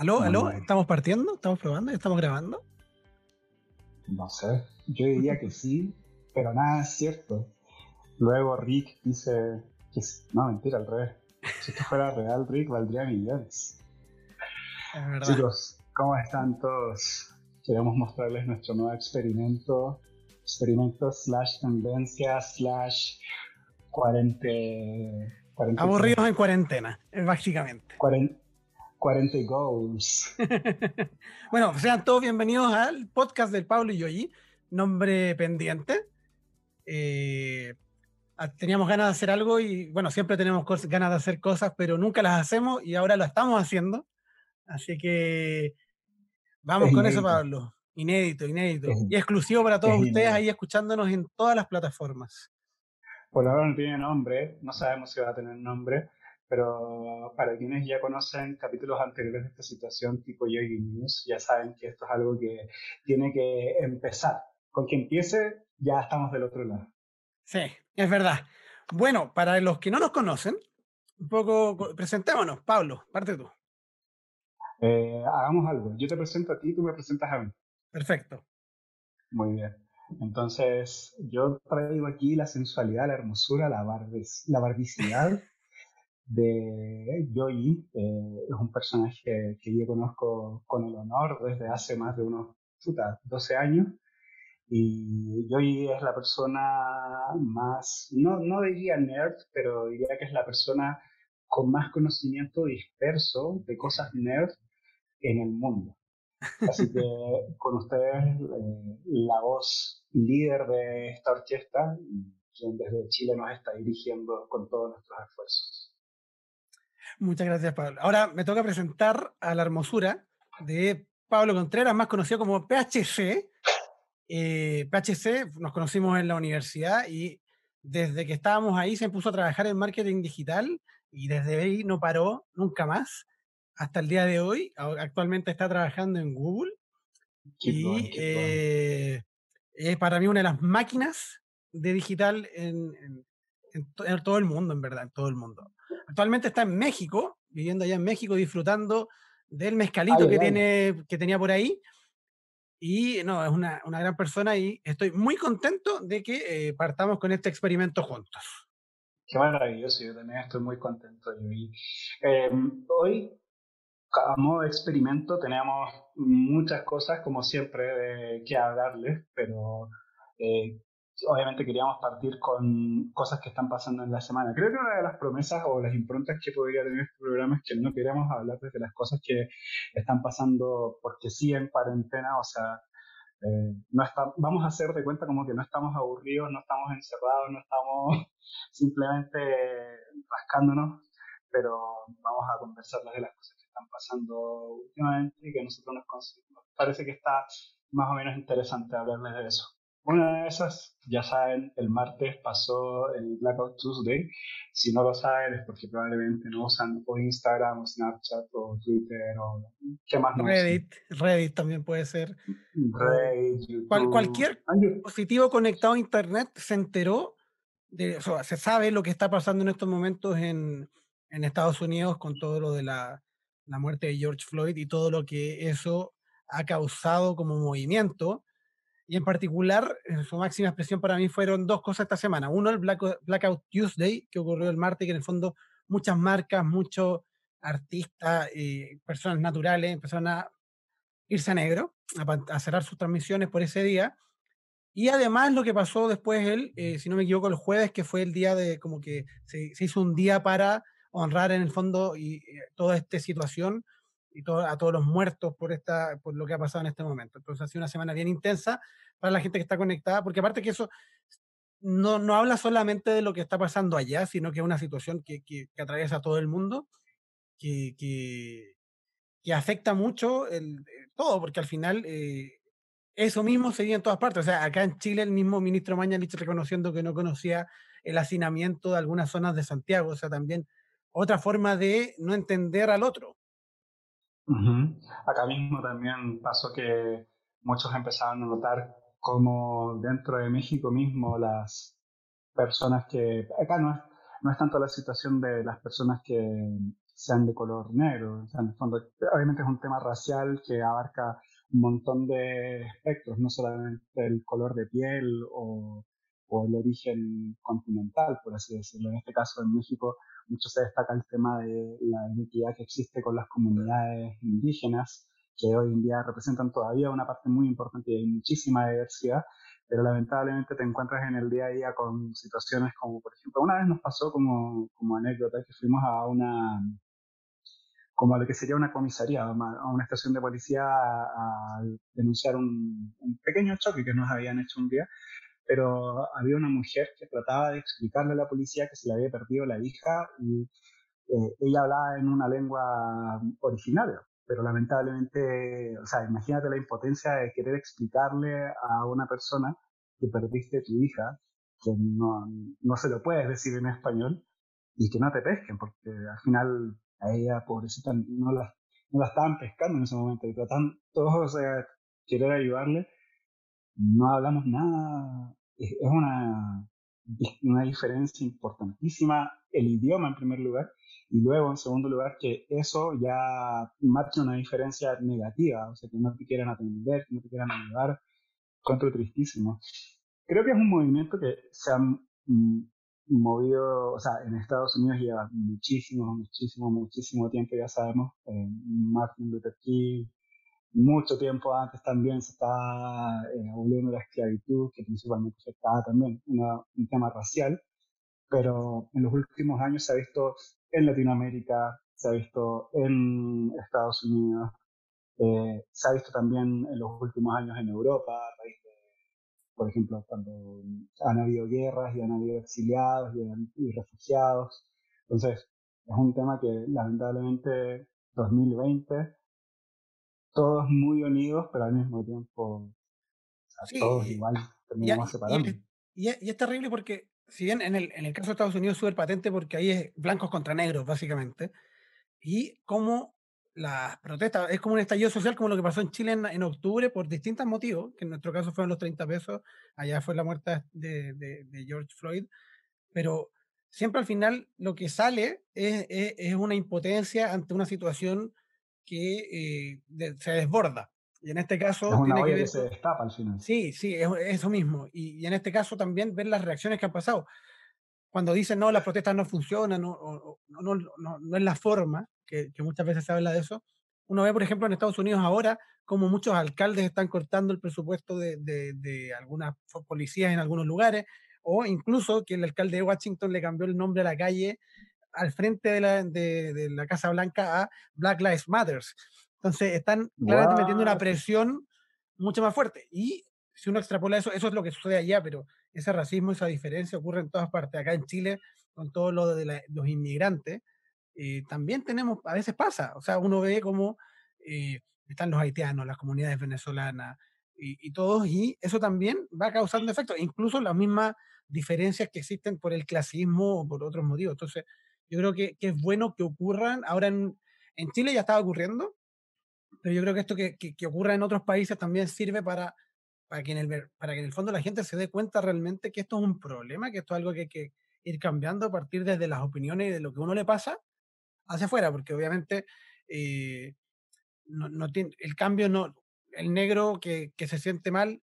¿Aló, aló? ¿Estamos partiendo? ¿Estamos probando? ¿Estamos grabando? No sé. Yo diría que sí, pero nada es cierto. Luego Rick dice que no, mentira, al revés. Si esto fuera real, Rick valdría millones. Chicos, ¿cómo están todos? Queremos mostrarles nuestro nuevo experimento. Experimento slash tendencia slash cuarente... Aburridos en cuarentena, básicamente. 40 goals. bueno, sean todos bienvenidos al podcast del Pablo y Yoyi, nombre pendiente. Eh, teníamos ganas de hacer algo y bueno, siempre tenemos ganas de hacer cosas, pero nunca las hacemos y ahora lo estamos haciendo. Así que vamos con eso, Pablo. Inédito, inédito. y exclusivo para todos ustedes ahí escuchándonos en todas las plataformas. Por ahora no tiene nombre, no sabemos si va a tener nombre, pero para quienes ya conocen capítulos anteriores de esta situación tipo Yogi News, ya saben que esto es algo que tiene que empezar. Con que empiece, ya estamos del otro lado. Sí, es verdad. Bueno, para los que no nos conocen, un poco presentémonos. Pablo, parte tú. Eh, hagamos algo. Yo te presento a ti, tú me presentas a mí. Perfecto. Muy bien. Entonces, yo traigo aquí la sensualidad, la hermosura, la, la barbicidad de Joey. Eh, es un personaje que yo conozco con el honor desde hace más de unos 12 años. Y Joey es la persona más, no, no diría nerd, pero diría que es la persona con más conocimiento disperso de cosas nerd en el mundo. Así que con ustedes eh, la voz líder de esta orquesta, quien desde Chile nos está dirigiendo con todos nuestros esfuerzos. Muchas gracias, Pablo. Ahora me toca presentar a la hermosura de Pablo Contreras, más conocido como PHC. Eh, PHC nos conocimos en la universidad y desde que estábamos ahí se puso a trabajar en marketing digital y desde ahí no paró nunca más hasta el día de hoy. Actualmente está trabajando en Google y eh, es para mí una de las máquinas de digital en, en, todo el mundo, en verdad, en todo el mundo. Actualmente está en México, viviendo allá en México, disfrutando del mezcalito que, tiene, que tenía por ahí. Y no, es una, una, gran persona y estoy muy contento de que eh, partamos con este experimento juntos. Qué maravilloso, yo también estoy muy contento. Eh, hoy, a modo de experimento, tenemos muchas cosas, como siempre, de que hablarles, pero eh, obviamente queríamos partir con cosas que están pasando en la semana. Creo que una de las promesas o las improntas que podría tener este programa es que no queremos hablar desde las cosas que están pasando porque sí en cuarentena, o sea, eh, no vamos a hacer de cuenta como que no estamos aburridos, no estamos encerrados, no estamos simplemente rascándonos, pero vamos a conversar de las cosas que están pasando últimamente y que nosotros nos, nos parece que está más o menos interesante hablarles de eso. Una de esas, ya saben, el martes pasó el Blackout Tuesday. Si no lo saben es porque probablemente no usan o Instagram o Snapchat o Twitter o qué más no Reddit, Reddit también puede ser. Reddit, YouTube. cualquier ah, dispositivo conectado a Internet se enteró, de, o sea, se sabe lo que está pasando en estos momentos en, en Estados Unidos con todo lo de la, la muerte de George Floyd y todo lo que eso ha causado como movimiento y en particular, en su máxima expresión para mí fueron dos cosas esta semana. Uno, el Blackout Tuesday, que ocurrió el martes, que en el fondo muchas marcas, muchos artistas, eh, personas naturales empezaron a irse a negro, a, cerrar sus transmisiones por ese día. Y además lo que pasó después, él, eh, si no me equivoco, el jueves, que fue el día de, como que se, hizo un día para honrar en el fondo y, eh, toda esta situación y a todos los muertos por, esta, por lo que ha pasado en este momento. Entonces ha sido una semana bien intensa para la gente que está conectada, porque aparte que eso no, no habla solamente de lo que está pasando allá, sino que es una situación que, que, atraviesa a todo el mundo, que, que, que afecta mucho el, eh, todo, porque al final eh, eso mismo se en todas partes. O sea, acá en Chile el mismo ministro Mañalich reconociendo que no conocía el hacinamiento de algunas zonas de Santiago, o sea, también otra forma de no entender al otro. Acá mismo también pasó que muchos empezaron a notar cómo dentro de México mismo las personas que, acá no es, no es tanto la situación de las personas que sean de color negro. O sea, en el fondo, obviamente es un tema racial que abarca un montón de espectros, no solamente el color de piel o, o el origen continental, por así decirlo. En este caso, en México, mucho se destaca el tema de la identidad que existe con las comunidades indígenas, que hoy en día representan todavía una parte muy importante y hay muchísima diversidad, pero lamentablemente te encuentras en el día a día con situaciones como, por ejemplo, una vez nos pasó como, como anécdota que fuimos a una, como a lo que sería una comisaría, a una estación de policía a, denunciar un, pequeño choque que nos habían hecho un día, pero había una mujer que trataba de explicarle a la policía que se le había perdido la hija y eh, ella hablaba en una lengua originaria, pero lamentablemente, o sea, imagínate la impotencia de querer explicarle a una persona que perdiste tu hija, que no, no se lo puedes decir en español y que no te pesquen, porque al final a ella, pobrecita, no la, no la estaban pescando en ese momento y tratan todos de querer ayudarle. No hablamos nada, es, una, una diferencia importantísima el idioma en primer lugar y luego en segundo lugar que eso ya marca una diferencia negativa, o sea, que no te quieran atender, no te quieran ayudar, contra tristísimo. Creo que es un movimiento que se ha movido, o sea, en Estados Unidos lleva muchísimo, muchísimo, muchísimo tiempo, ya sabemos, eh, Martin Luther King, mucho tiempo antes también se está eh, la esclavitud, que principalmente afectaba también un tema racial, pero en los últimos años se ha visto en Latinoamérica, se ha visto en Estados Unidos, eh, se ha visto también en los últimos años en Europa, a raíz de, por ejemplo, cuando han habido guerras y han habido exiliados y, refugiados. Entonces, es un tema que lamentablemente 2020, todos muy unidos, pero al mismo tiempo, todos igual terminamos separando. y, es terrible porque si bien en el, en el caso de Estados Unidos es súper patente porque ahí es blancos contra negros, básicamente, y como las protestas, es como un estallido social como lo que pasó en Chile en, octubre por distintos motivos, que en nuestro caso fueron los 30 pesos, allá fue la muerte de, de, George Floyd, pero siempre al final lo que sale es, es, una impotencia ante una situación que eh, se desborda. Y en este caso. Es una tiene que, se destapa al final. Sí, sí, es eso mismo. Y, en este caso también ver las reacciones que han pasado. Cuando dicen, no, las protestas no funcionan, no, no, no, no es la forma, que, que, muchas veces se habla de eso. Uno ve, por ejemplo, en Estados Unidos ahora, como muchos alcaldes están cortando el presupuesto de, de, de algunas policías en algunos lugares, o incluso que el alcalde de Washington le cambió el nombre a la calle al frente de la, de, de la Casa Blanca a Black Lives Matters. Entonces están claramente metiendo una presión mucho más fuerte. Y si uno extrapola eso, eso es lo que sucede allá, pero ese racismo, esa diferencia ocurre en todas partes. Acá en Chile, con todo lo de los inmigrantes, eh, también tenemos, a veces pasa, o sea, uno ve cómo eh, están los haitianos, las comunidades venezolanas y, y, todos, y eso también va causando efectos, incluso las mismas diferencias que existen por el clasismo o por otros motivos. Entonces, yo creo que, que es bueno que ocurran, ahora en, en Chile ya estaba ocurriendo, pero yo creo que esto que, que, ocurra en otros países también sirve para, para, que en el, para que en el fondo la gente se dé cuenta realmente que esto es un problema, que esto es algo que hay que ir cambiando a partir desde las opiniones y de lo que uno le pasa hacia afuera, porque obviamente eh, no, no tiene, el cambio no, el negro que, que se siente mal,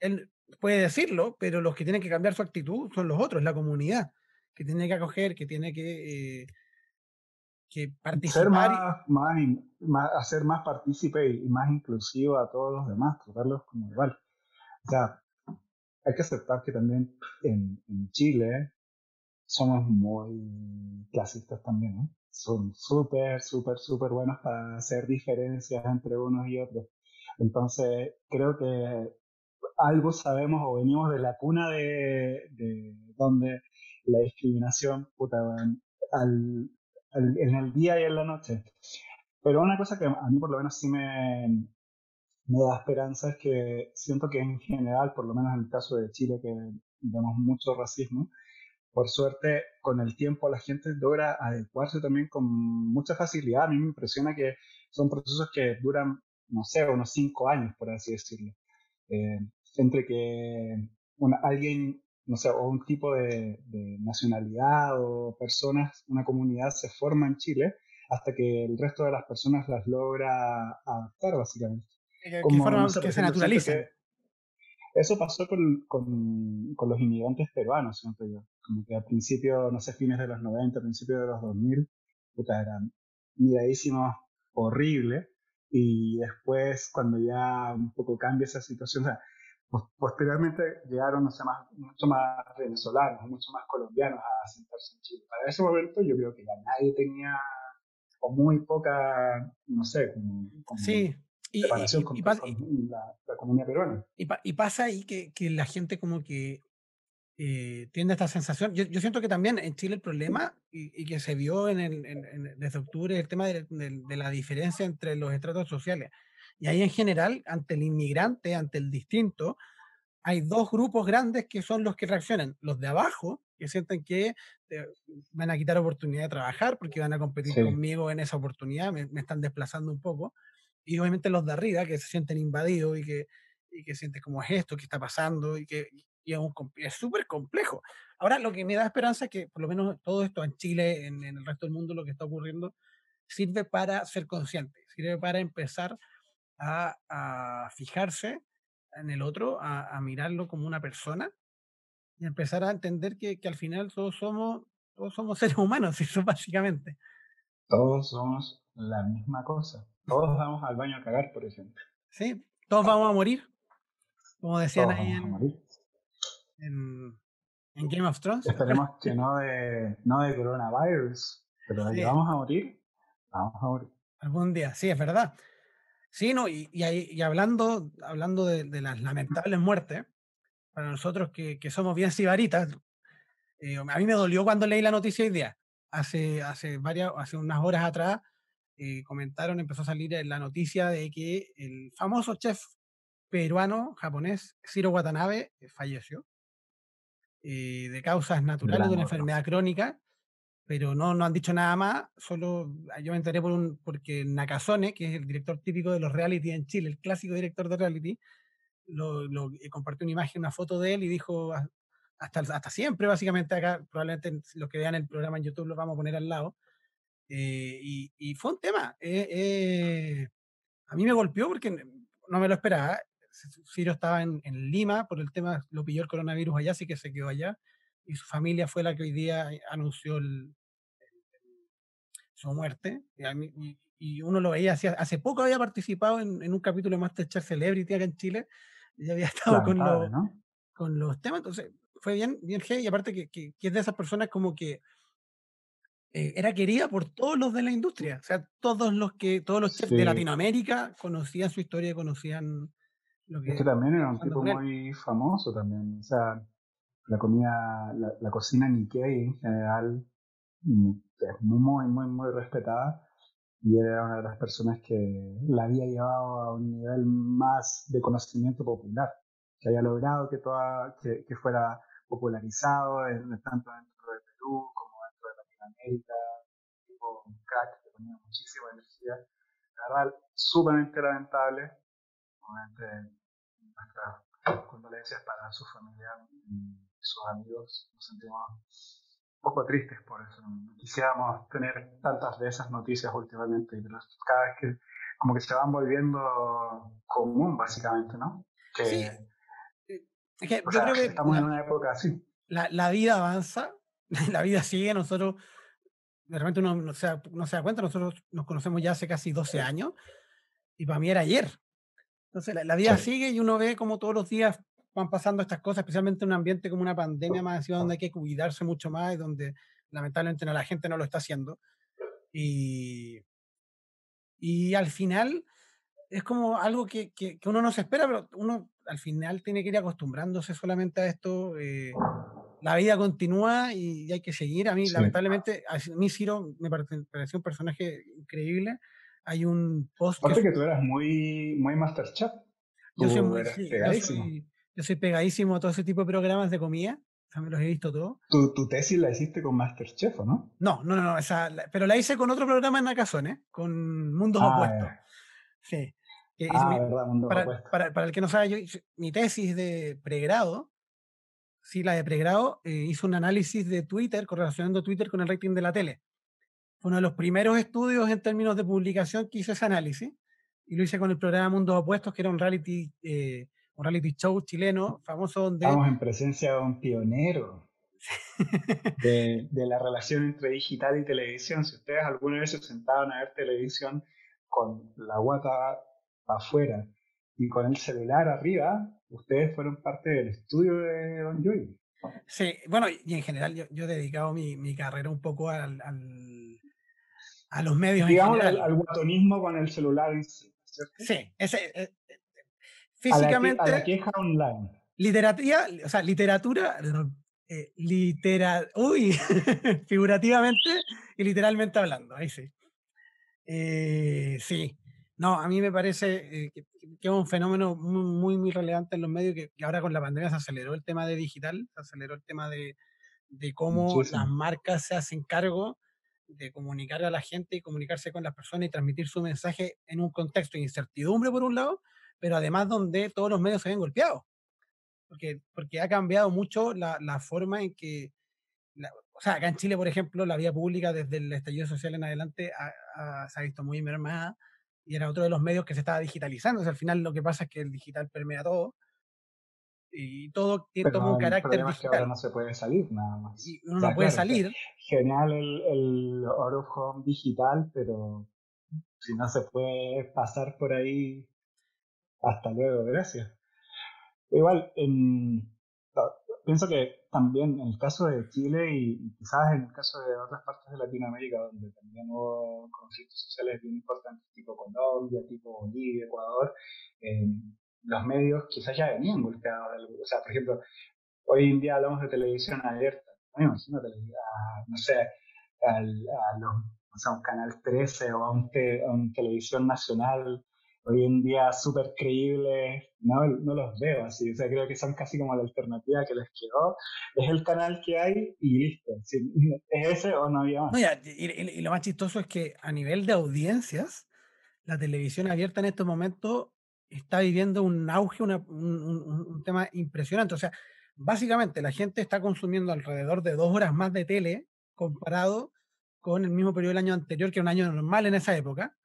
él puede decirlo, pero los que tienen que cambiar su actitud son los otros, la comunidad, que tiene que acoger, que tiene que eh, que participar. Ser más, más, hacer más partícipe y más inclusivo a todos los demás, tratarlos como igual. O sea, hay que aceptar que también en, en Chile somos muy clasistas también. Son súper, súper, súper buenos para hacer diferencias entre unos y otros. Entonces, creo que algo sabemos o venimos de la cuna de, de donde la discriminación, puta, al, en el día y en la noche. Pero una cosa que a mí por lo menos sí me, me da esperanza es que siento que en general, por lo menos en el caso de Chile, que vemos mucho racismo, por suerte con el tiempo la gente logra adecuarse también con mucha facilidad. A mí me impresiona que son procesos que duran, no sé, unos cinco años, por así decirlo. Eh, entre que alguien no sé, o un tipo de, nacionalidad o personas, una comunidad se forma en Chile, hasta que el resto de las personas las logra adaptar, básicamente. Que, Como, que se naturalicen. Eso pasó con, con, con, los inmigrantes peruanos, siento yo. Como que al principio, no sé, fines de los 90, principios de los 2000, puta, eran miradísimos horrible. Y después, cuando ya un poco cambia esa situación, o sea, posteriormente llegaron, no sé, más, mucho más venezolanos, mucho más colombianos a sentarse en Chile. Para ese momento yo creo que ya nadie tenía, o muy poca, no sé, como, sí. Y, y, con, la, la, comunidad peruana. Y, pasa ahí que, que, la gente como que eh, tiene esta sensación. Yo, yo, siento que también en Chile el problema, y, que se vio en el, en, desde octubre, el tema de, de, la diferencia entre los estratos sociales. Y ahí en general, ante el inmigrante, ante el distinto, hay dos grupos grandes que son los que reaccionan. Los de abajo, que sienten que eh, van a quitar oportunidad de trabajar porque van a competir conmigo en esa oportunidad, me, me, están desplazando un poco. Y obviamente los de arriba, que se sienten invadidos y que, y que sienten como es esto, que está pasando y que y es súper complejo. Ahora, lo que me da esperanza es que por lo menos todo esto en Chile, en, el resto del mundo, lo que está ocurriendo, sirve para ser consciente, sirve para empezar a, a fijarse en el otro, a, a, mirarlo como una persona y empezar a entender que, que al final todos somos, todos somos seres humanos, eso básicamente. Todos somos la misma cosa. Todos vamos al baño a cagar, por ejemplo. Sí, todos vamos a morir, como decían ahí en, en, Game of Thrones. Esperemos que no de, no de coronavirus, pero sí. vamos a morir, vamos a morir. Algún día, sí, es verdad. Sí, no, y, y, y hablando, hablando de, de, las lamentables muertes, para nosotros que, que somos bien sibaritas, eh, a mí me dolió cuando leí la noticia hoy día. Hace, hace, varias, hace unas horas atrás eh, comentaron, empezó a salir la noticia de que el famoso chef peruano, japonés, Ciro Watanabe, eh, falleció. Eh, de causas naturales de una enfermedad crónica, pero no, no han dicho nada más, solo ah, yo me enteré por un, porque Nakazone, que es el director típico de los reality en Chile, el clásico director de reality, lo, lo eh, compartió una imagen, una foto de él y dijo ah, hasta, hasta siempre, básicamente acá, probablemente los que vean el programa en YouTube lo vamos a poner al lado. Eh, y, y, fue un tema. a mí me golpeó porque no me lo esperaba. Ciro estaba en, en, Lima por el tema, lo pilló el coronavirus allá, así que se quedó allá. Y su familia fue la que hoy día anunció el, su muerte. Y, y, uno lo veía, hace, hace poco había participado en, en, un capítulo de Masterchef Celebrity acá en Chile, y había estado con, lo, ¿no? con los temas, entonces fue bien, bien heavy, y aparte que, que, que, es de esas personas como que eh, era querida por todos los de la industria, o sea, todos los que, todos los chefs sí. de Latinoamérica conocían su historia, conocían que es que también era un tipo muy famoso también. O sea, la comida, la, cocina Nikkei en general mm, es muy, muy, muy respetada. Y era una de las personas que la había llevado a un nivel más de conocimiento popular. Que había logrado que, toda, que, fuera popularizado tanto dentro de Perú como dentro de Latinoamérica. Tipo un crack que tenía muchísima energía. La verdad, sumamente lamentable Obviamente, nuestras condolencias para su familia sus amigos. Nos sentimos un poco tristes por eso. Quisiéramos tener tantas de esas noticias últimamente, pero cada vez que como que se van volviendo común, básicamente, ¿no? Que, sí. Es que yo sea, creo que estamos la, en una época así. La, la, vida avanza, la vida sigue, nosotros, de repente uno no se, no se da cuenta, nosotros nos conocemos ya hace casi 12 años, y para mí era ayer, entonces la, la vida sí. sigue y uno ve como todos los días van pasando estas cosas, especialmente en un ambiente como una pandemia más así, donde hay que cuidarse mucho más y donde lamentablemente no, la gente no lo está haciendo. Y, y al final es como algo que, que, que, uno no se espera, pero uno al final tiene que ir acostumbrándose solamente a esto. Eh, la vida continúa y, hay que seguir. A mí, sí. lamentablemente, a mí Ciro me pareció un personaje increíble hay un post. Aparte que, que tú eras muy, muy Masterchef. Yo soy, muy, sí, pegadísimo. Yo soy, yo soy, pegadísimo a todo ese tipo de programas de comida. O sea, me los he visto todos. ¿Tu, ¿Tu, tesis la hiciste con Masterchef, ¿o no? No, no, no, no esa, la, pero la hice con otro programa en Nakazone, ¿eh? con Mundos ah, Opuestos. Sí. ah, mi, verdad, Mundos para, Opuestos. Para, para, el que no sabe, yo, mi tesis de pregrado, sí, la de pregrado, eh, hizo un análisis de Twitter, correlacionando Twitter con el rating de la tele. Fue uno de los primeros estudios en términos de publicación que hizo ese análisis. Y lo hice con el programa Mundos Opuestos, que era un reality, eh, un reality show chileno famoso donde... Estamos en presencia de un pionero de, de, la relación entre digital y televisión. Si ustedes alguna vez se sentaban a ver televisión con la guata afuera y con el celular arriba, ustedes fueron parte del estudio de Don Joy. Sí, bueno, y en general yo, he dedicado mi, mi, carrera un poco al, a los medios. Digamos al, guatonismo con el celular. ¿cierto? Sí, ese, eh, físicamente. A la, queja online. Literatura, o sea, literatura, eh, litera, uy, figurativamente y literalmente hablando, ahí sí. Eh, sí, no, a mí me parece eh, que, es un fenómeno muy, muy, relevante en los medios que, ahora con la pandemia se aceleró el tema de digital, se aceleró el tema de, de cómo las marcas se hacen cargo de comunicar a la gente y comunicarse con las personas y transmitir su mensaje en un contexto de incertidumbre por un lado, pero además donde todos los medios se ven golpeados. Porque, porque ha cambiado mucho la, la forma en que o sea, acá en Chile, por ejemplo, la vía pública desde el estallido social en adelante se ha visto muy mermada y era otro de los medios que se estaba digitalizando. O sea, al final lo que pasa es que el digital permea todo y todo tiene toma un carácter digital. Es que ahora no se puede salir nada más. Y uno no puede salir. Genial el, el Home digital, pero si no se puede pasar por ahí, hasta luego, gracias. Igual, en, pienso que también en el caso de Chile y, quizás en el caso de otras partes de Latinoamérica, donde también hubo conflictos sociales bien importantes, tipo Colombia, tipo Bolivia, Ecuador, los medios quizás ya venían golpeados. O sea, por ejemplo, hoy en día hablamos de televisión abierta. No imagino, no sé, a, los, o sea, un canal 13 o a un, a un televisión nacional hoy en día súper creíbles, no, no los veo así, o sea, creo que son casi como la alternativa que les quedó, es el canal que hay y listo, es ese o no había más. y, lo más chistoso es que a nivel de audiencias, la televisión abierta en estos momentos está viviendo un auge, un, un, tema impresionante, o sea, básicamente la gente está consumiendo alrededor de dos horas más de tele comparado con el mismo periodo del año anterior, que era un año normal en esa época.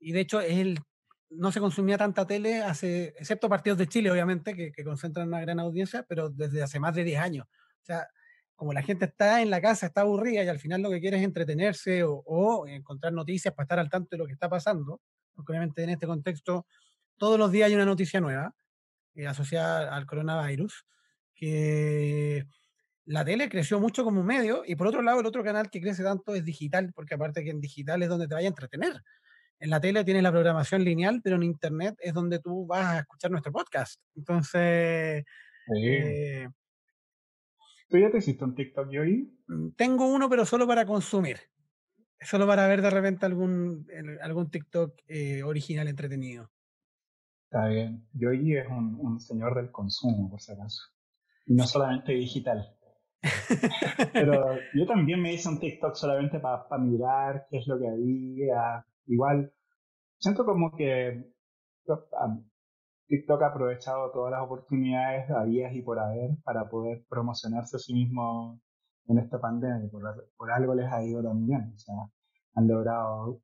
Y de hecho es el no se consumía tanta tele, hace, excepto partidos de Chile, obviamente, que, concentran una gran audiencia, pero desde hace más de 10 años. O sea, como la gente está en la casa, está aburrida y al final lo que quiere es entretenerse o, encontrar noticias para estar al tanto de lo que está pasando, obviamente en este contexto todos los días hay una noticia nueva eh, asociada al coronavirus, que la tele creció mucho como medio y por otro lado el otro canal que crece tanto es digital, porque aparte que en digital es donde te vaya a entretener en la tele tienes la programación lineal, pero en internet es donde tú vas a escuchar nuestro podcast. Entonces. Eh, ¿Tú ya te hiciste un TikTok, hoy? Mm, tengo uno, pero solo para consumir. Solo para ver de repente algún, algún TikTok eh, original entretenido. Está bien. Yoyi es un, un, señor del consumo, por si acaso. Y no solamente digital. Pero yo también me hice un TikTok solamente para mirar qué es lo que había, igual, siento como que TikTok ha aprovechado todas las oportunidades habías y por haber para poder promocionarse a sí mismo en esta pandemia. Por, algo les ha ido también. O sea, han logrado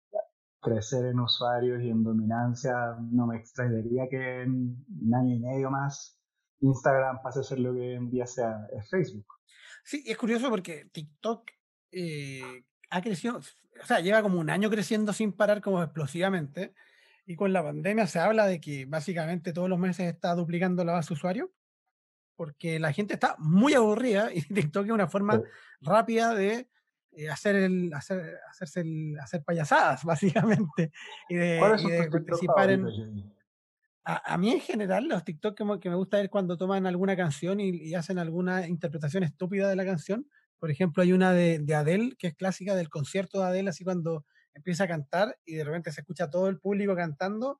crecer en usuarios y en dominancia. No me extrañaría que en un año y medio más Instagram pase a ser lo que en día sea Facebook. Sí, es curioso porque TikTok eh, ha crecido, o sea, lleva como un año creciendo sin parar como explosivamente. Y con la pandemia se habla de que básicamente todos los meses está duplicando la base de usuarios, porque la gente está muy aburrida y TikTok es una forma rápida de eh, hacer el, hacer, hacerse el, hacer payasadas, básicamente, y de, participar en... A, mí en general los TikTok que, que, me gusta ver cuando toman alguna canción y, y, hacen alguna interpretación estúpida de la canción, por ejemplo, hay una de, de, Adele, que es clásica del concierto de Adele, así cuando empieza a cantar y de repente se escucha todo el público cantando.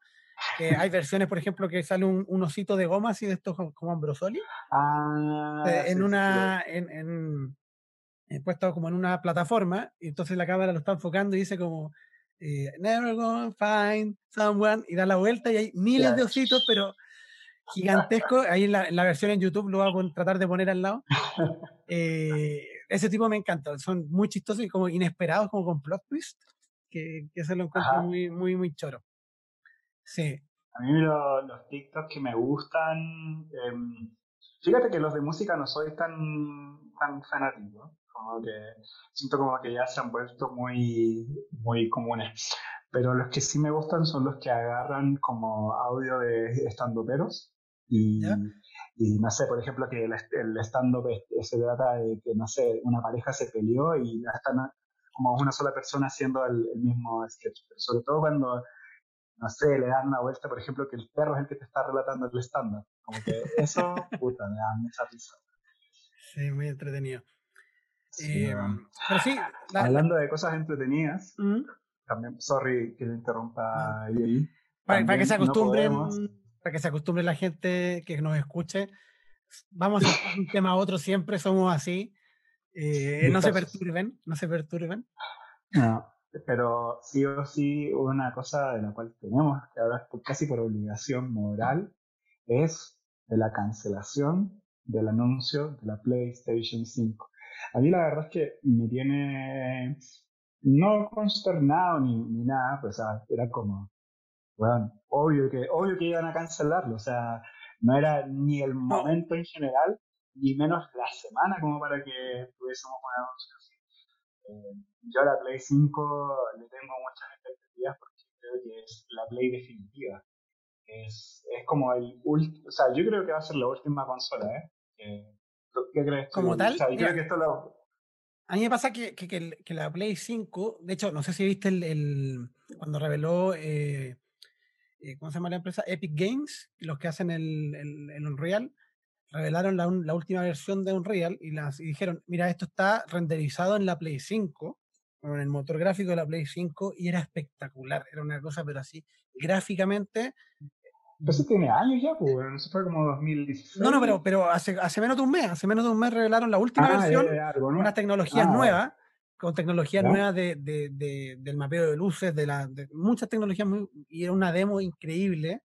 Que hay versiones, por ejemplo, que sale un, un, osito de goma así de estos como Ambrosoli. Ah, eh, en una. En, en, eh, puesto como en una plataforma, y entonces la cámara lo está enfocando y dice como. Eh, Never gonna find someone, y da la vuelta y hay miles de ositos, pero gigantescos. Ahí en la, la, versión en YouTube lo voy a tratar de poner al lado. Eh, ese tipo me encanta. Son muy chistosos y como inesperados, como con plot twist, que, que se lo encuentro muy, muy, muy choro. Sí. A mí los TikToks que me gustan, em, fíjate que los de música no soy tan, tan fanático, como que siento como que ya se han vuelto muy, muy comunes. Pero los que sí me gustan son los que agarran como audio de estandoperos y, y no sé, por ejemplo, que el, el stand-up se trata de que, no sé, una pareja se peleó y están como una sola persona haciendo el, mismo sketch. Pero sobre todo cuando, no sé, le dan una vuelta, por ejemplo, que el perro es el que te está relatando el stand-up. Como que eso, puta, me da mucha risa. Sí, muy entretenido. Eh, pero sí, Hablando de cosas entretenidas, también, sorry que le interrumpa ahí. Para, que se acostumbren, para que se acostumbre la gente que nos escuche, vamos a un tema a otro siempre, somos así. Eh, no se perturben, no se perturben. No, pero sí o sí, una cosa de la cual tenemos que hablar casi por obligación moral es de la cancelación del anuncio de la PlayStation 5. A mí la verdad es que me tiene no consternado ni, ni nada, pues era como, bueno, obvio que, obvio que iban a cancelarlo, o sea, no era ni el momento en general, ni menos la semana como para que tuviésemos un anuncio así. Eh, yo a la Play 5 le tengo muchas expectativas porque creo que es la Play definitiva. Es, es como el último, o sea, yo creo que va a ser la última consola, ¿eh? ¿Qué crees tú? Como tal, creo que esto lo, a mí me pasa que, que, que, la Play 5, de hecho, no sé si viste el, el cuando reveló, eh, eh, ¿cómo se llama la empresa? Epic Games, los que hacen el, el, Unreal, revelaron la, la, última versión de Unreal y, las, y dijeron, mira, esto está renderizado en la Play 5, con el motor gráfico de la Play 5, y era espectacular, era una cosa, pero así, gráficamente pero eso tiene años ya, pues, eso fue como 2016. No, no, pero, pero hace, hace menos de un mes, hace menos de un mes revelaron la última ah, versión, con unas tecnologías ah, nuevas, con tecnologías nuevas de, de, de, del mapeo de luces, de, la, de muchas tecnologías, muy, y era una demo increíble,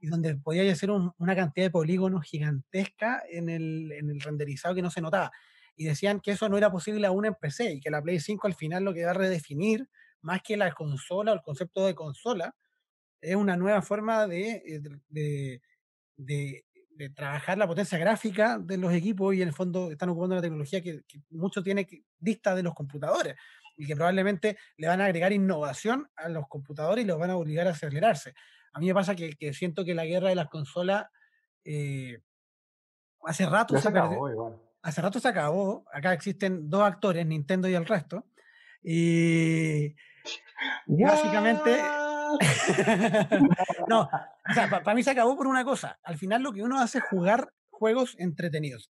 y donde podía hacer una cantidad de polígonos gigantesca en el, en el renderizado que no se notaba. Y decían que eso no era posible aún en PC, y que la Play 5 al final lo que va a redefinir, más que la consola o el concepto de consola, es una nueva forma de, eh, de, de, trabajar la potencia gráfica de los equipos y en el fondo están ocupando una tecnología que, mucho tiene que, dista de los computadores y que probablemente le van a agregar innovación a los computadores y los van a obligar a acelerarse. A mí me pasa que, que siento que la guerra de las consolas eh, hace rato se, acabó, Hace rato se acabó. Acá existen dos actores, Nintendo y el resto. Y, y básicamente no, o sea, para mí se acabó por una cosa. Al final lo que uno hace es jugar juegos entretenidos,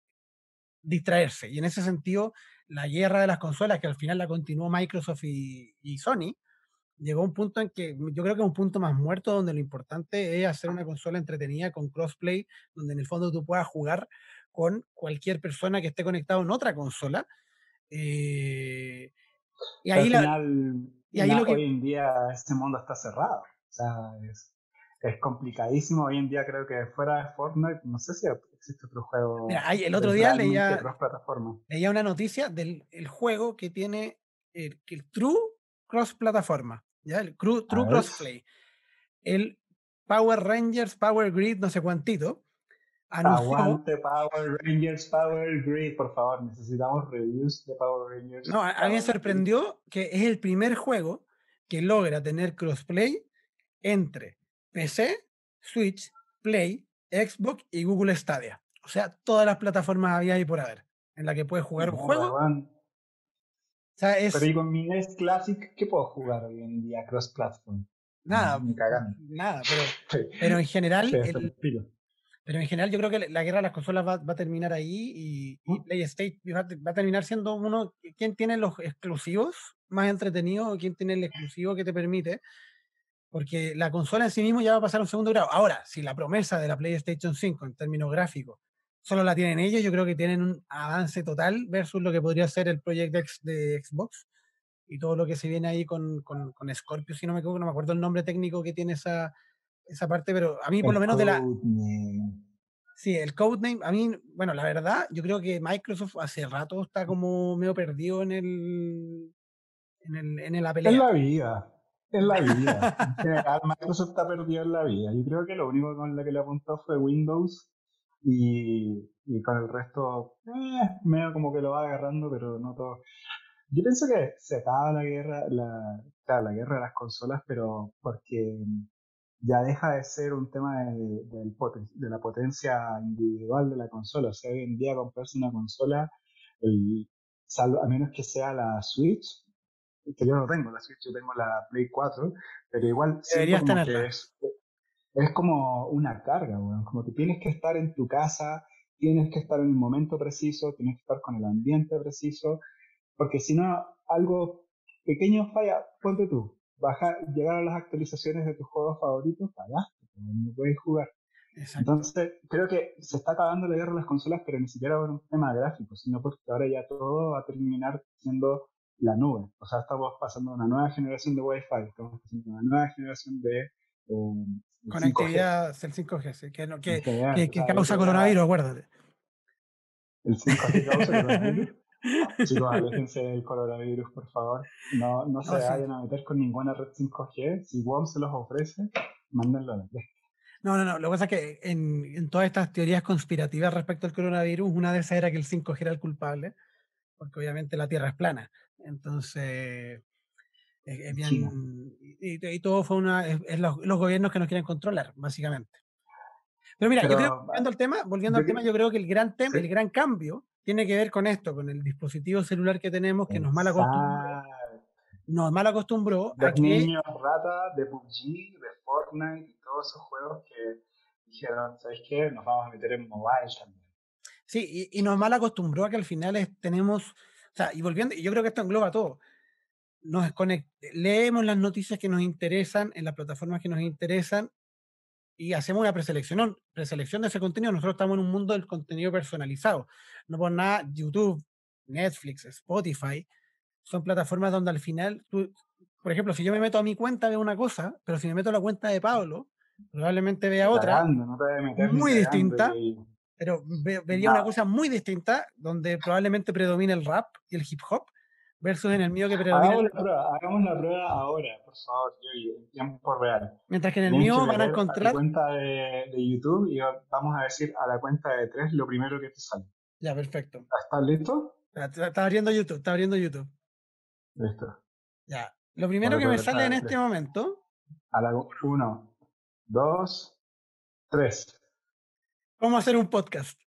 distraerse. Y en ese sentido, la guerra de las consolas, que al final la continuó Microsoft y, Sony, llegó a un punto en que yo creo que es un punto más muerto donde lo importante es hacer una consola entretenida con crossplay, donde en el fondo tú puedas jugar con cualquier persona que esté conectado en otra consola. Eh, y ahí la, y ahí lo que... Hoy en día este mundo está cerrado. O sea, es, es, complicadísimo. Hoy en día creo que fuera de Fortnite, no sé si existe otro juego. Mira, el otro día leía, leía una noticia del el juego que tiene el, el True Cross Plataforma, ¿ya? El True, true Crossplay. El Power Rangers, Power Grid, no sé cuántito. Aguante Power Rangers, Power Grid, por favor, necesitamos reviews de Power Rangers. No, a, mí me sorprendió que es el primer juego que logra tener crossplay entre PC, Switch, Play, Xbox y Google Stadia. O sea, todas las plataformas había ahí por haber, en la que puedes jugar un juego. O sea, es... Pero y con mi NES Classic, ¿qué puedo jugar hoy en día cross-platform? Nada, nada, pero, pero en general, el, pero en general yo creo que la guerra de las consolas va, a terminar ahí y, y PlayStation va, a terminar siendo uno, ¿quién tiene los exclusivos más entretenidos o quién tiene el exclusivo que te permite? Porque la consola en sí mismo ya va a pasar a un segundo grado. Ahora, si la promesa de la PlayStation 5 en términos gráficos solo la tienen ellos, yo creo que tienen un avance total versus lo que podría ser el Project X de Xbox y todo lo que se viene ahí con, con, con Scorpio, si no me equivoco, no me acuerdo el nombre técnico que tiene esa, esa parte, pero a mí por lo menos de la... Sí, el codename, a mí, bueno, la verdad, yo creo que Microsoft hace rato está como medio perdido en el, en, el, en la pelea. En la vida, en la vida. en general, Microsoft está perdido en la vida. Yo creo que lo único con lo que le apuntó fue Windows y, y con el resto, eh, medio como que lo va agarrando, pero no todo. Yo pienso que se acaba la guerra, la, la guerra de las consolas, pero porque ya deja de ser un tema de, de, la potencia individual de la consola. O sea, hoy en día comprarse una consola, el, salvo, a menos que sea la Switch, que yo no tengo la Switch, yo tengo la Play 4, pero igual como que es, es como una carga, como que tienes que estar en tu casa, tienes que estar en el momento preciso, tienes que estar con el ambiente preciso, porque si no, algo pequeño falla, ponte tú, bajar, llegar a las actualizaciones de tus juegos favoritos, fallaste, no puedes jugar. Entonces, creo que se está acabando la guerra de las consolas, pero ni siquiera por un tema gráfico, sino porque ahora ya todo va a terminar siendo la nube. O sea, estamos pasando a una nueva generación de Wi-Fi, estamos pasando a una nueva generación de... Eh, Conectividad el 5G, que, no, que, que, que causa coronavirus, acuérdate. El 5G causa coronavirus. Chicos, aléjense del coronavirus, por favor. No, no se vayan a meter con ninguna red 5G. Si WOM se los ofrece, mándenlo a la No, no, no. Lo que pasa es que en, en, todas estas teorías conspirativas respecto al coronavirus, una de esas era que el 5G era el culpable, porque obviamente la Tierra es plana. Entonces, es, bien. Y, todo fue una. Es, los, gobiernos que nos quieren controlar, básicamente. Pero mira, yo creo, volviendo al tema, volviendo al tema, yo creo que el gran tema, el gran cambio tiene que ver con esto, con el dispositivo celular que tenemos que nos mal acostumbró. Nos mal acostumbró a que. niños rata de PUBG, de Fortnite y todos esos juegos que dijeron, ¿sabes qué? Nos vamos a meter en mobile también. Sí, y, nos mal acostumbró a que al final tenemos. O sea, y volviendo, yo creo que esto engloba todo. Nos leemos las noticias que nos interesan en las plataformas que nos interesan y hacemos una preselección, preselección de ese contenido. Nosotros estamos en un mundo del contenido personalizado. No por nada, YouTube, Netflix, Spotify, son plataformas donde al final, tú, por ejemplo, si yo me meto a mi cuenta veo una cosa, pero si me meto a la cuenta de Pablo, probablemente vea otra muy distinta, pero vería una cosa muy distinta donde probablemente predomina el rap y el hip hop versus en el mío que predomina. Hagamos la prueba, hagamos la prueba ahora, por favor, yo, en tiempo real. Mientras que en el mío van a encontrar. la cuenta de, de, YouTube y vamos a decir a la cuenta de tres lo primero que te sale. Ya, perfecto. ¿Estás listo? Está, abriendo YouTube, está abriendo YouTube. Listo. Ya. Lo primero que me sale en este momento. A la uno, dos, tres. ¿Cómo hacer un podcast?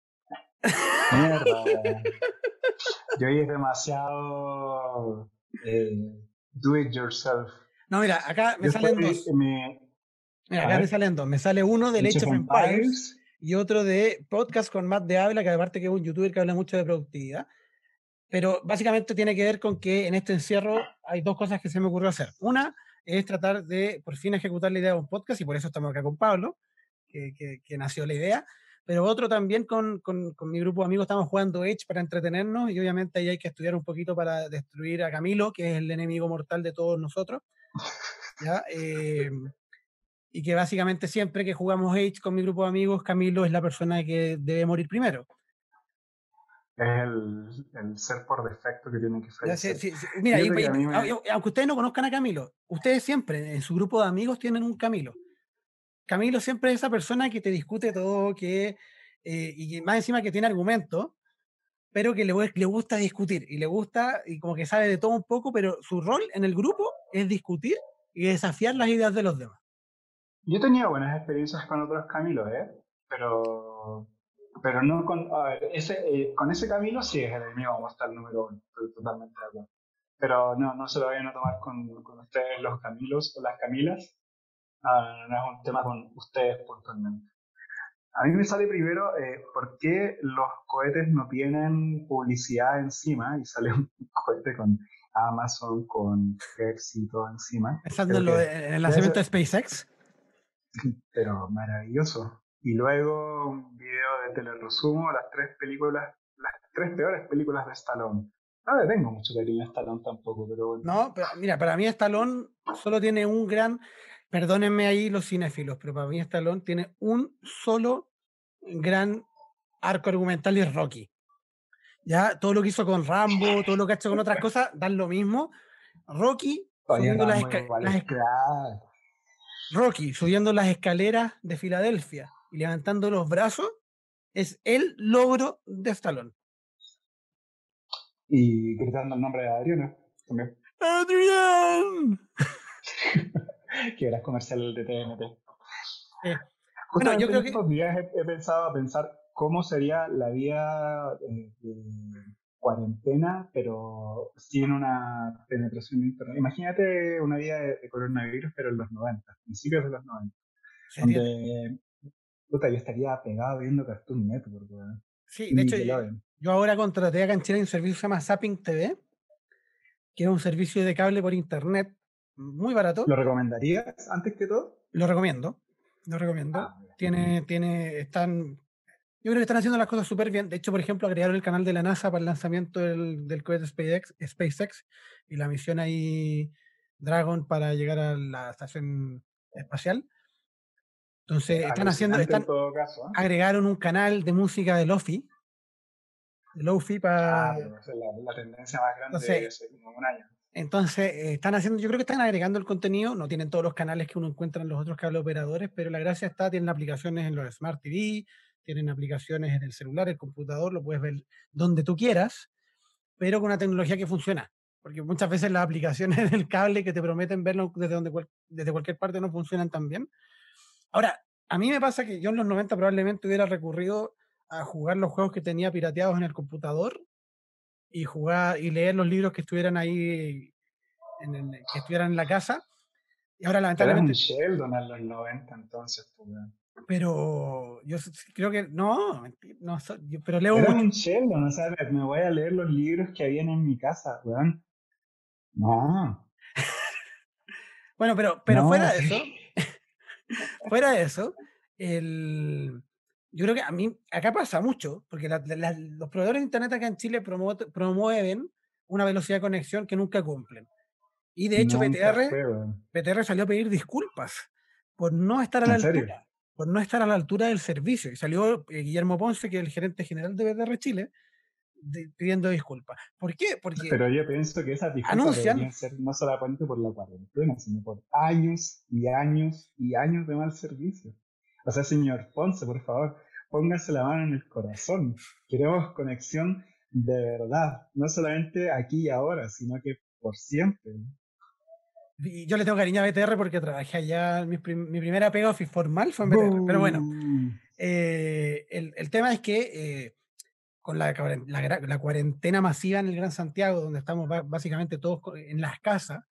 Mierda. Yo es demasiado eh, do it yourself. No, mira, acá me salen dos. mira, acá me salen dos. Me sale uno de Age of Empires, y otro de podcast con Matt de Habla, que aparte que es un youtuber que habla mucho de productividad. Pero básicamente tiene que ver con que en este encierro hay dos cosas que se me ocurrió hacer. Una es tratar de por fin ejecutar la idea de un podcast, y por eso estamos acá con Pablo, que, que nació la idea pero otro también con, con, con, mi grupo de amigos estamos jugando Edge para entretenernos y obviamente ahí hay que estudiar un poquito para destruir a Camilo, que es el enemigo mortal de todos nosotros. ¿ya? Eh, y que básicamente siempre que jugamos Edge con mi grupo de amigos, Camilo es la persona que debe morir primero. Es el, el ser por defecto que tiene que fallecer. Mira, aunque ustedes no conozcan a Camilo, ustedes siempre en su grupo de amigos tienen un Camilo. Camilo siempre es esa persona que te discute todo, que, eh, y más encima que tiene argumentos, pero que le, gusta discutir y le gusta, y como que sabe de todo un poco, pero su rol en el grupo es discutir y desafiar las ideas de los demás. Yo tenía buenas experiencias con otros Camilos, ¿eh? Pero, pero no con. A ver, ese, eh, con ese Camilo sí es el enemigo, vamos a estar número uno, estoy totalmente de acuerdo. Pero no, no se lo vayan a tomar con, con ustedes los Camilos o las Camilas, no, es un tema con ustedes puntualmente. A mí me sale primero eh, por qué los cohetes no tienen publicidad encima y sale un cohete con Amazon, con Pepsi y todo encima. Pensando en el lanzamiento de SpaceX. Pero maravilloso. Y luego un video de teleresumo, las tres películas, las tres peores películas de Stallone. No le tengo mucho cariño a Stallone tampoco, pero bueno. No, pero mira, para mí Stallone solo tiene un gran Perdónenme ahí los cinéfilos, pero para mí Stallone tiene un solo, gran arco argumental y es Rocky. Ya, todo lo que hizo con Rambo, todo lo que ha hecho con otras cosas, dan lo mismo. Rocky subiendo las, Rocky subiendo las escaleras de Filadelfia y levantando los brazos es el logro de Stallone. Y gritando el nombre de Adriana también. ¡Adrián! que era comercial de TNT. Eh, bueno, yo creo que... estos días he, pensado a pensar cómo sería la vida de, cuarentena, pero sin una penetración de internet. Imagínate una vida de, coronavirus, pero en los 90, principios de los 90. Donde puta, yo estaría pegado viendo Cartoon Network. Sí, de hecho, yo, ahora contraté acá en Chile un servicio que se llama Zapping TV, que es un servicio de cable por internet muy barato. ¿Lo recomendarías antes que todo? Lo recomiendo, lo recomiendo. Ah, tiene, tiene, están, yo creo que están haciendo las cosas súper bien. De hecho, por ejemplo, agregaron el canal de la NASA para el lanzamiento del, del cohete SpaceX, SpaceX y la misión ahí Dragon para llegar a la estación espacial. Entonces, están haciendo, están, ¿eh? agregaron un canal de música de Lofi. De Lofi para... Ah, la, tendencia más grande entonces, de un año. Entonces, eh, están haciendo, yo creo que están agregando el contenido, no tienen todos los canales que uno encuentra en los otros cable operadores, pero la gracia está, tienen aplicaciones en los Smart TV, tienen aplicaciones en el celular, el computador, lo puedes ver donde tú quieras, pero con una tecnología que funciona. Porque muchas veces las aplicaciones del cable que te prometen verlo desde, donde, desde cualquier parte no funcionan tan bien. Ahora, a mí me pasa que yo en los 90 probablemente hubiera recurrido a jugar los juegos que tenía pirateados en el computador y jugar y leer los libros que estuvieran ahí, en que estuvieran en la casa. Y ahora lamentablemente... Era un Sheldon en los 90 entonces. Pues, pero yo creo que no, no pero leo Era un Sheldon, o sea, me voy a leer los libros que habían en mi casa, weón. No. bueno, pero, pero fuera de eso, Fuera de eso, el, yo creo que a mí acá pasa mucho, porque los proveedores de Internet acá en Chile promueven una velocidad de conexión que nunca cumplen. Y de hecho, PTR, salió a pedir disculpas por no estar a la altura. Por no estar a la altura del servicio. Y salió eh, Guillermo Ponce, que es el gerente general de PTR Chile, pidiendo disculpas. ¿Por qué? Porque Pero yo pienso que esas disculpas deberían ser no solamente por la cuarentena, sino por años y años y años de mal servicio. O sea, señor Ponce, por favor, póngase la mano en el corazón. Queremos conexión de verdad, no solamente aquí y ahora, sino que por siempre. Y yo le tengo cariño a BTR porque trabajé allá, mi, mi primera pega formal fue en BTR, pero bueno, eh, el, el, tema es que eh, con la, la, cuarentena masiva en el Gran Santiago, donde estamos básicamente todos en las casas.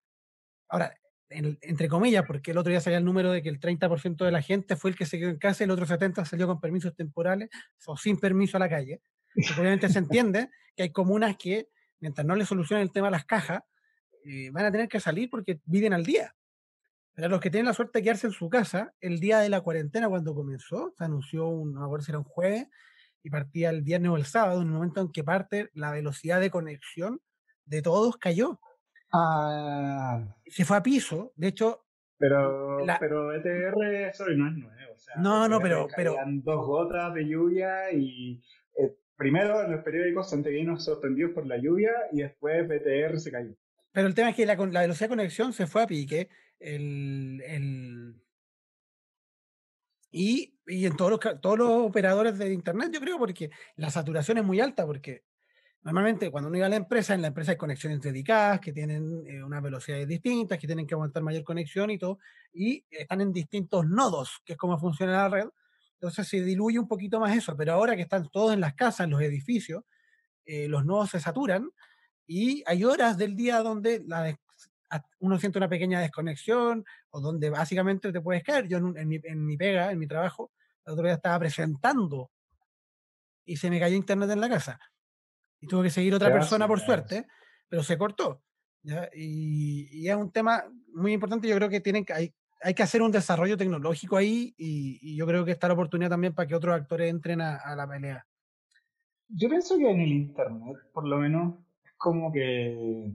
Ahora, entre comillas, porque el otro día salía el número de que el 30% de la gente fue el que se quedó en casa y el otro 70% salió con permisos temporales o sin permiso a la calle. obviamente se entiende que hay comunas que, mientras no le solucionen el tema a las cajas, eh, van a tener que salir porque viven al día. Pero los que tienen la suerte de quedarse en su casa, el día de la cuarentena, cuando comenzó, se anunció, un, no me si era un jueves, y partía el viernes o el sábado, en el momento en que parte, la velocidad de conexión de todos cayó. Ah. Se fue a piso, de hecho. Pero, pero ETR eso no es nuevo. O sea, no, no, pero. pero dos gotas de lluvia y. Eh, primero en los periódicos santiaguinos sorprendidos por la lluvia y después BTR se cayó. Pero el tema es que la, la velocidad de conexión se fue a pique. El, el, y, y en todos los, todos los operadores de Internet, yo creo, porque la saturación es muy alta, porque normalmente cuando uno iba a la empresa, en la empresa hay conexiones dedicadas que tienen eh, unas velocidades distintas, que tienen que aguantar mayor conexión y todo, y están en distintos nodos, que es como funciona la red. Entonces se diluye un poquito más eso, pero ahora que están todos en las casas, en los edificios, eh, los nodos se saturan y hay horas del día donde la, uno siente una pequeña desconexión o donde básicamente te puedes caer. Yo en, mi, en pega, en mi trabajo, el otro día estaba presentando y se me cayó internet en la casa. Y tuve que seguir otra persona por suerte, pero se cortó. Y, es un tema muy importante. Yo creo que tienen que, hay, hay que hacer un desarrollo tecnológico ahí y, yo creo que está la oportunidad también para que otros actores entren a, a la pelea. Yo pienso que en el Internet, por lo menos, es como que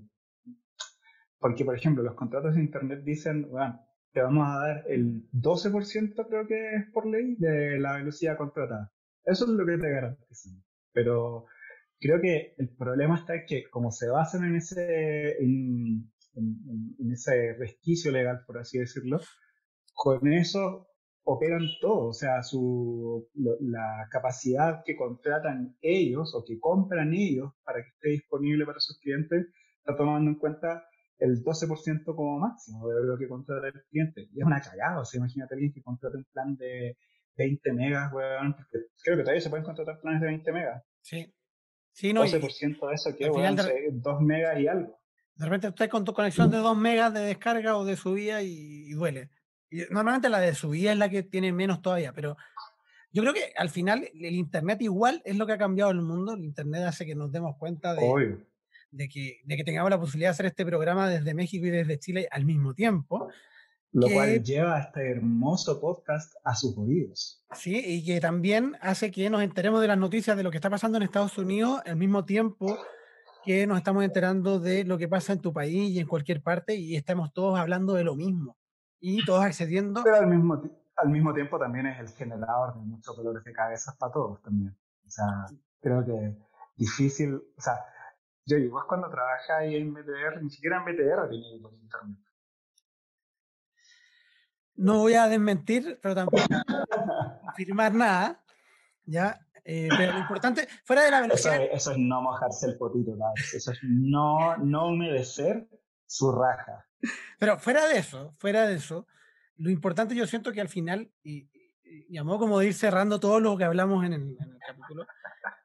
porque, por ejemplo, los contratos de Internet dicen, bueno, te vamos a dar el 12%, creo que es por ley, de la velocidad contratada. Eso es lo que te garantizan. Pero creo que el problema está en que como se basan en ese, en, ese resquicio legal, por así decirlo, con eso operan todo, o sea, su, la capacidad que contratan ellos o que compran ellos para que esté disponible para sus clientes, está tomando en cuenta el 12% como máximo de lo que contrata el cliente. Y es una cagada, o sea, imagínate alguien que contrata un plan de 20 megas, weón, porque creo que todavía se pueden contratar planes de 20 megas. Sí. Sí, no, 12% de eso, que weón, de... 2 megas y algo. De repente usted con tu conexión de 2 megas de descarga o de subida y, y duele. Y normalmente la de subida es la que tiene menos todavía, pero yo creo que al final el Internet igual es lo que ha cambiado el mundo. El Internet hace que nos demos cuenta de, de que, de que tengamos la posibilidad de hacer este programa desde México y desde Chile al mismo tiempo. Lo cual lleva este hermoso podcast a sus oídos. Sí, y que también hace que nos enteremos de las noticias de lo que está pasando en Estados Unidos al mismo tiempo que nos estamos enterando de lo que pasa en tu país y en cualquier parte y estamos todos hablando de lo mismo y todos accediendo. Pero al mismo, al mismo tiempo también es el generador de muchos dolores de cabeza para todos también. O sea, creo que difícil, o sea, yo igual cuando trabaja ahí en BTR, ni siquiera en BTR tenía por internet. No voy a desmentir, pero tampoco afirmar nada, ¿ya? Eh, pero lo importante, fuera de la velocidad... Eso es, no mojarse el potito, Eso es no, no humedecer su raja. Pero fuera de eso, fuera de eso, lo importante yo siento que al final, y, modo como de ir cerrando todo lo que hablamos en el, en el capítulo,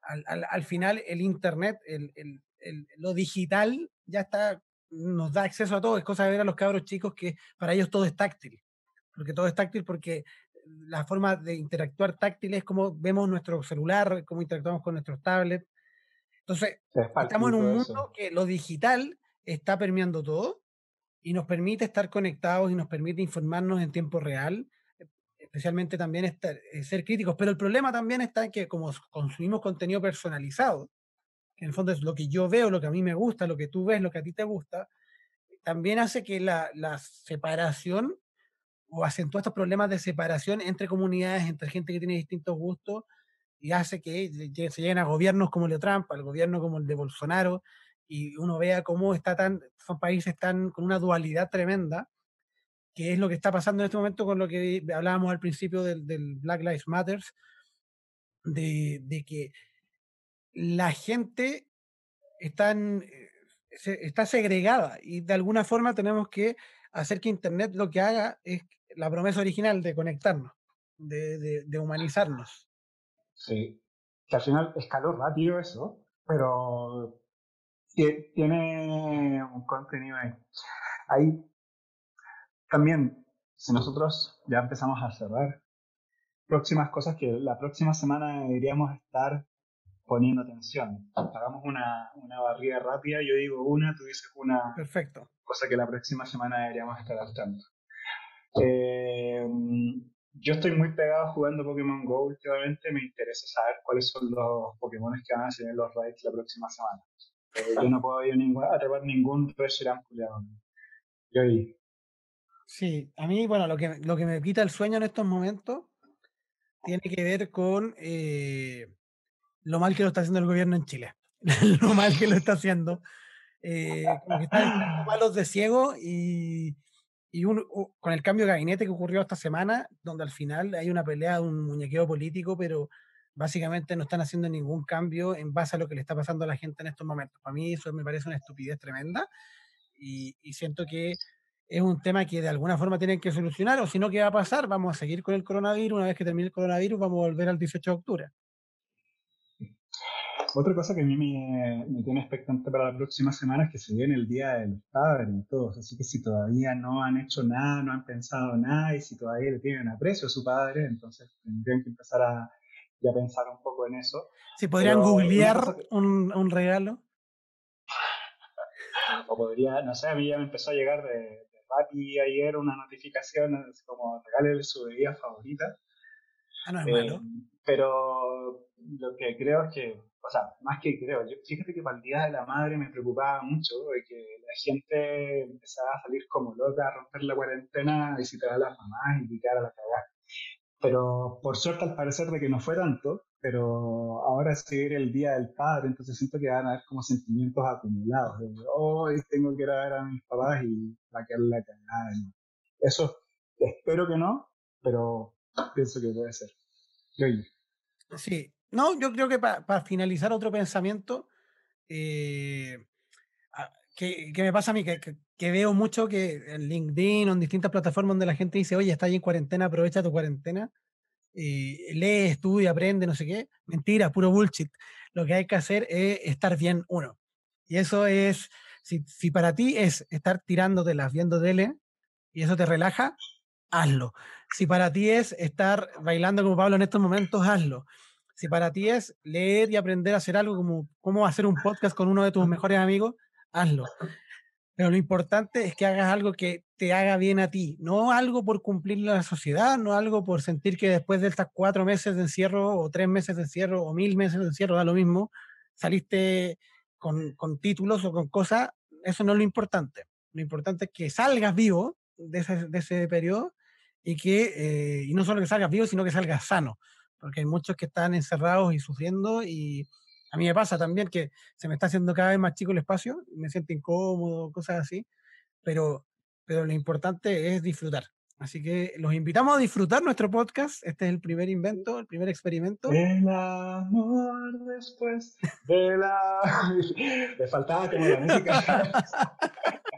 al, al, al, final el Internet, el, el, lo digital ya está, nos da acceso a todo. Es cosa de ver a los cabros chicos que para ellos todo es táctil. Porque todo es táctil porque la forma de interactuar táctil es como vemos nuestro celular, cómo interactuamos con nuestros tablets. Entonces, estamos en un mundo que lo digital está permeando todo y nos permite estar conectados y nos permite informarnos en tiempo real, especialmente también estar, eh, ser críticos. Pero el problema también está en que como consumimos contenido personalizado, que en el fondo es lo que yo veo, lo que a mí me gusta, lo que tú ves, lo que a ti te gusta, también hace que la, la separación o acentúa estos problemas de separación entre comunidades, entre gente que tiene distintos gustos, y hace que se lleguen a gobiernos como el de Trump, al gobierno como el de Bolsonaro, y uno vea cómo está tan, son países tan con una dualidad tremenda, que es lo que está pasando en este momento con lo que hablábamos al principio del, Black Lives Matter, de, de que la gente está, eh, está segregada y de alguna forma tenemos que hacer que Internet lo que haga es la promesa original de conectarnos, de, humanizarnos. Sí, que al final escaló rápido eso, pero tiene un contenido ahí. Ahí también, si nosotros ya empezamos a cerrar, próximas cosas que la próxima semana deberíamos estar poniendo atención. Hagamos una, una barrida rápida, yo digo una, tú dices una. Perfecto. Cosa que la próxima semana deberíamos estar al tanto. Eh, yo estoy muy pegado jugando Pokémon Go últimamente, me interesa saber cuáles son los Pokémon que van a tener los raids la próxima semana. Eh, yo no puedo ir ningún, atrapar ningún Reshiram Yo ahí. Sí, a mí, bueno, lo que, lo que me quita el sueño en estos momentos tiene que ver con eh, lo mal que lo está haciendo el gobierno en Chile. lo mal que lo está haciendo. Eh, como que están malos de ciego y, y con el cambio de gabinete que ocurrió esta semana, donde al final hay una pelea, un muñequeo político, pero básicamente no están haciendo ningún cambio en base a lo que le está pasando a la gente en estos momentos. Para mí eso me parece una estupidez tremenda y, y siento que es un tema que de alguna forma tienen que solucionar, o si no, ¿qué va a pasar? Vamos a seguir con el coronavirus, una vez que termine el coronavirus, vamos a volver al 18 de octubre. Otra cosa que a mí me, tiene expectante para la próxima semana es que se viene el Día del Padre y todos, así que si todavía no han hecho nada, no han pensado nada y si todavía le tienen aprecio a su padre, entonces tendrían que empezar a, ya pensar un poco en eso. Si podrían googlear un, un, regalo. o podría, no sé, a mí ya me empezó a llegar de, de Rappi ayer una notificación como regale su bebida favorita. Ah, no es malo. Eh, pero lo que creo es que o sea, más que creo, yo, fíjate que para el Día de la Madre me preocupaba mucho de que la gente empezaba a salir como loca, a romper la cuarentena, a visitar a las mamás y picar a la cagada. Pero por suerte al parecer de que no fue tanto, pero ahora es seguir el Día del Padre, entonces siento que van a haber como sentimientos acumulados. Hoy tengo que ir a ver a mis papás y va a quedar la cagada. Eso espero que no, pero pienso que puede ser. Sí, no, yo creo que para finalizar otro pensamiento, eh, que, me pasa a mí, que, que, veo mucho que en LinkedIn o en distintas plataformas donde la gente dice, oye, está ahí en cuarentena, aprovecha tu cuarentena, eh, lee, estudia, aprende, no sé qué. Mentira, puro bullshit. Lo que hay que hacer es estar bien uno. Y eso es, si, si para ti es estar tirándotelas viendo tele y eso te relaja, hazlo. Si para ti es estar bailando como Pablo en estos momentos, hazlo. Si para ti es leer y aprender a hacer algo como cómo hacer un podcast con uno de tus mejores amigos, hazlo. Pero lo importante es que hagas algo que te haga bien a ti, no algo por cumplir la sociedad, no algo por sentir que después de estas cuatro meses de encierro o tres meses de encierro o mil meses de encierro, da lo mismo, saliste con, con títulos o con cosas, eso no es lo importante. Lo importante es que salgas vivo de ese, de ese periodo y que, eh, y no solo que salgas vivo, sino que salgas sano, porque hay muchos que están encerrados y sufriendo y a mí me pasa también que se me está haciendo cada vez más chico el espacio, me siento incómodo, cosas así, pero, pero lo importante es disfrutar. Así que los invitamos a disfrutar nuestro podcast. Este es el primer invento, el primer experimento. El amor después de la. Le faltaba como la música.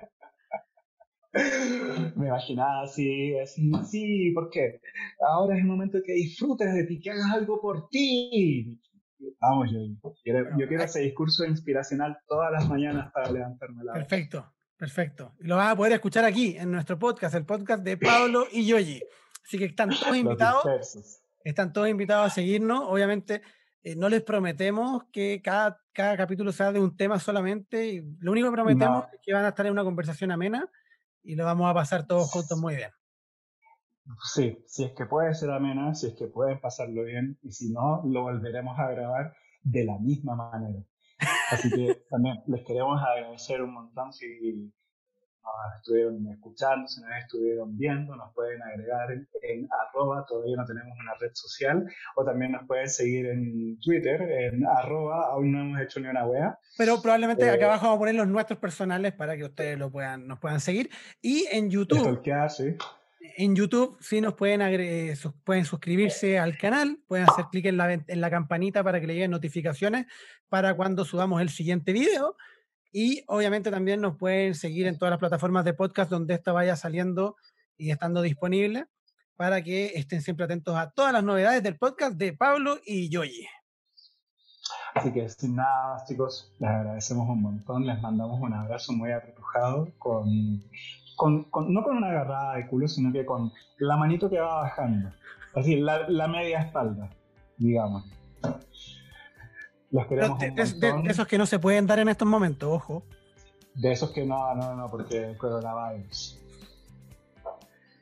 Me imaginaba así, así, sí, porque ahora es el momento que disfrutes de ti, que hagas algo por ti. Vamos, yo, quiero, yo quiero ese discurso inspiracional todas las mañanas para levantarme la Perfecto, perfecto. Lo vas a poder escuchar aquí, en nuestro podcast, el podcast de Pablo y Yoyi. Así que están todos invitados. Están todos invitados a seguirnos. Obviamente, eh, no les prometemos que cada, cada capítulo sea de un tema solamente. Lo único que prometemos es que van a estar en una conversación amena y lo vamos a pasar todos juntos muy bien. Sí, si es que puede ser amena, si es que pueden pasarlo bien, y si no, lo volveremos a grabar de la misma manera. Así que también les queremos agradecer un montón si nos estuvieron escuchando, si nos estuvieron viendo, nos pueden agregar en, arroba, todavía no tenemos una red social, o también nos pueden seguir en Twitter, en arroba, aún no hemos hecho ni una wea. Pero probablemente acá eh, abajo vamos a poner los nuestros personales para que ustedes lo puedan, nos puedan seguir. Y en YouTube. sí en YouTube sí nos pueden, pueden suscribirse al canal, pueden hacer clic en la, en la campanita para que le lleguen notificaciones para cuando subamos el siguiente video. Y obviamente también nos pueden seguir en todas las plataformas de podcast donde esto vaya saliendo y estando disponible para que estén siempre atentos a todas las novedades del podcast de Pablo y Yoyi. Así que sin nada chicos, les agradecemos un montón, les mandamos un abrazo muy apretujado con no con una agarrada de culo, sino que con la manito que va bajando. Así, la, media espalda, digamos. Los queremos de, de, esos que no se pueden dar en estos momentos, ojo. De esos que no, no, no, porque coronavirus.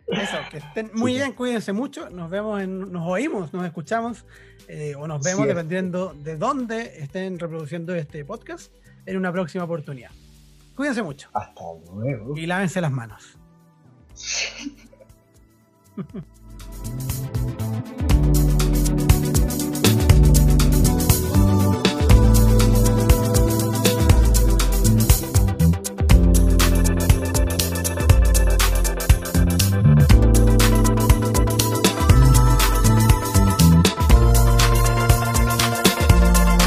Eso, que estén muy bien, cuídense mucho. Nos vemos, en, nos oímos, nos escuchamos eh, o nos vemos dependiendo de dónde estén reproduciendo este podcast en una próxima oportunidad. Cuídense mucho. Hasta luego. Y lávense las manos.